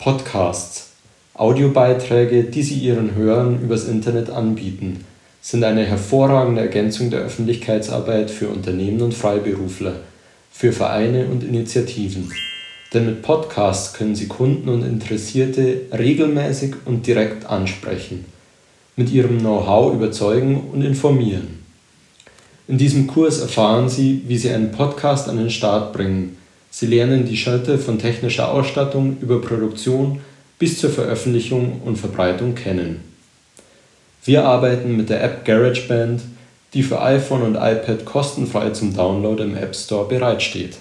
Podcasts, Audiobeiträge, die sie ihren Hörern übers Internet anbieten, sind eine hervorragende Ergänzung der Öffentlichkeitsarbeit für Unternehmen und Freiberufler, für Vereine und Initiativen. Denn mit Podcasts können sie Kunden und Interessierte regelmäßig und direkt ansprechen, mit ihrem Know-how überzeugen und informieren. In diesem Kurs erfahren Sie, wie Sie einen Podcast an den Start bringen Sie lernen die Schritte von technischer Ausstattung über Produktion bis zur Veröffentlichung und Verbreitung kennen. Wir arbeiten mit der App GarageBand, die für iPhone und iPad kostenfrei zum Download im App Store bereitsteht